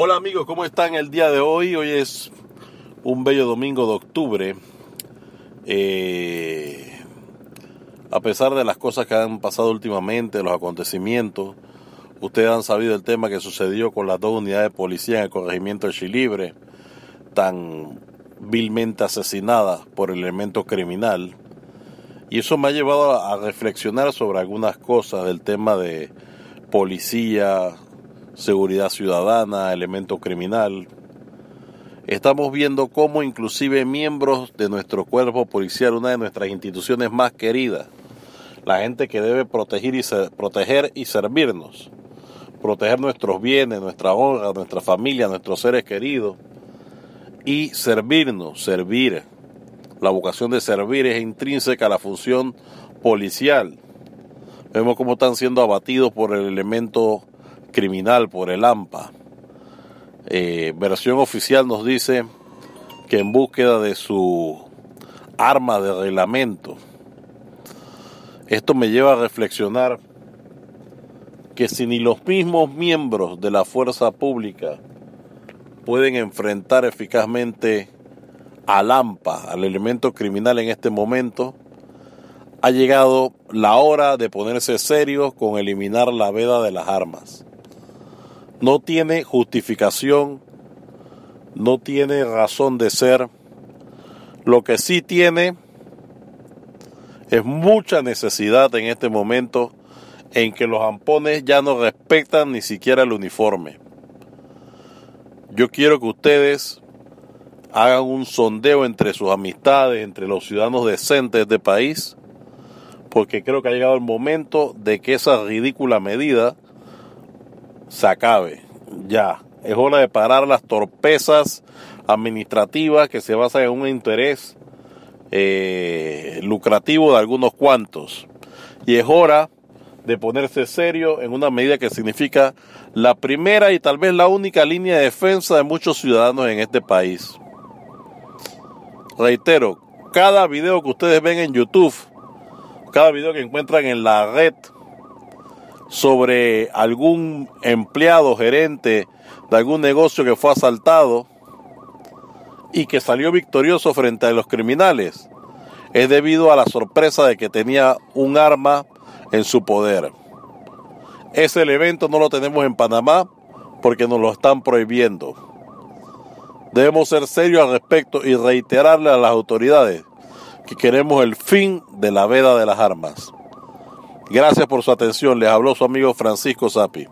Hola amigos, ¿cómo están el día de hoy? Hoy es un bello domingo de octubre. Eh, a pesar de las cosas que han pasado últimamente, los acontecimientos, ustedes han sabido el tema que sucedió con las dos unidades de policía en el corregimiento de Chilibre, tan vilmente asesinadas por el elemento criminal. Y eso me ha llevado a reflexionar sobre algunas cosas del tema de policía, seguridad ciudadana, elemento criminal. Estamos viendo cómo inclusive miembros de nuestro cuerpo policial, una de nuestras instituciones más queridas, la gente que debe proteger y, proteger y servirnos, proteger nuestros bienes, nuestra honra, nuestra familia, nuestros seres queridos, y servirnos, servir. La vocación de servir es intrínseca a la función policial. Vemos cómo están siendo abatidos por el elemento criminal por el AMPA. Eh, versión oficial nos dice que en búsqueda de su arma de reglamento. Esto me lleva a reflexionar que si ni los mismos miembros de la fuerza pública pueden enfrentar eficazmente al AMPA, al elemento criminal en este momento, ha llegado la hora de ponerse serios con eliminar la veda de las armas no tiene justificación, no tiene razón de ser. Lo que sí tiene es mucha necesidad en este momento en que los ampones ya no respetan ni siquiera el uniforme. Yo quiero que ustedes hagan un sondeo entre sus amistades, entre los ciudadanos decentes de país, porque creo que ha llegado el momento de que esa ridícula medida se acabe. Ya, es hora de parar las torpezas administrativas que se basan en un interés eh, lucrativo de algunos cuantos. Y es hora de ponerse serio en una medida que significa la primera y tal vez la única línea de defensa de muchos ciudadanos en este país. Reitero, cada video que ustedes ven en YouTube, cada video que encuentran en la red, sobre algún empleado gerente de algún negocio que fue asaltado y que salió victorioso frente a los criminales es debido a la sorpresa de que tenía un arma en su poder. Ese evento no lo tenemos en Panamá porque nos lo están prohibiendo. Debemos ser serios al respecto y reiterarle a las autoridades que queremos el fin de la veda de las armas. Gracias por su atención. Les habló su amigo Francisco Sapi.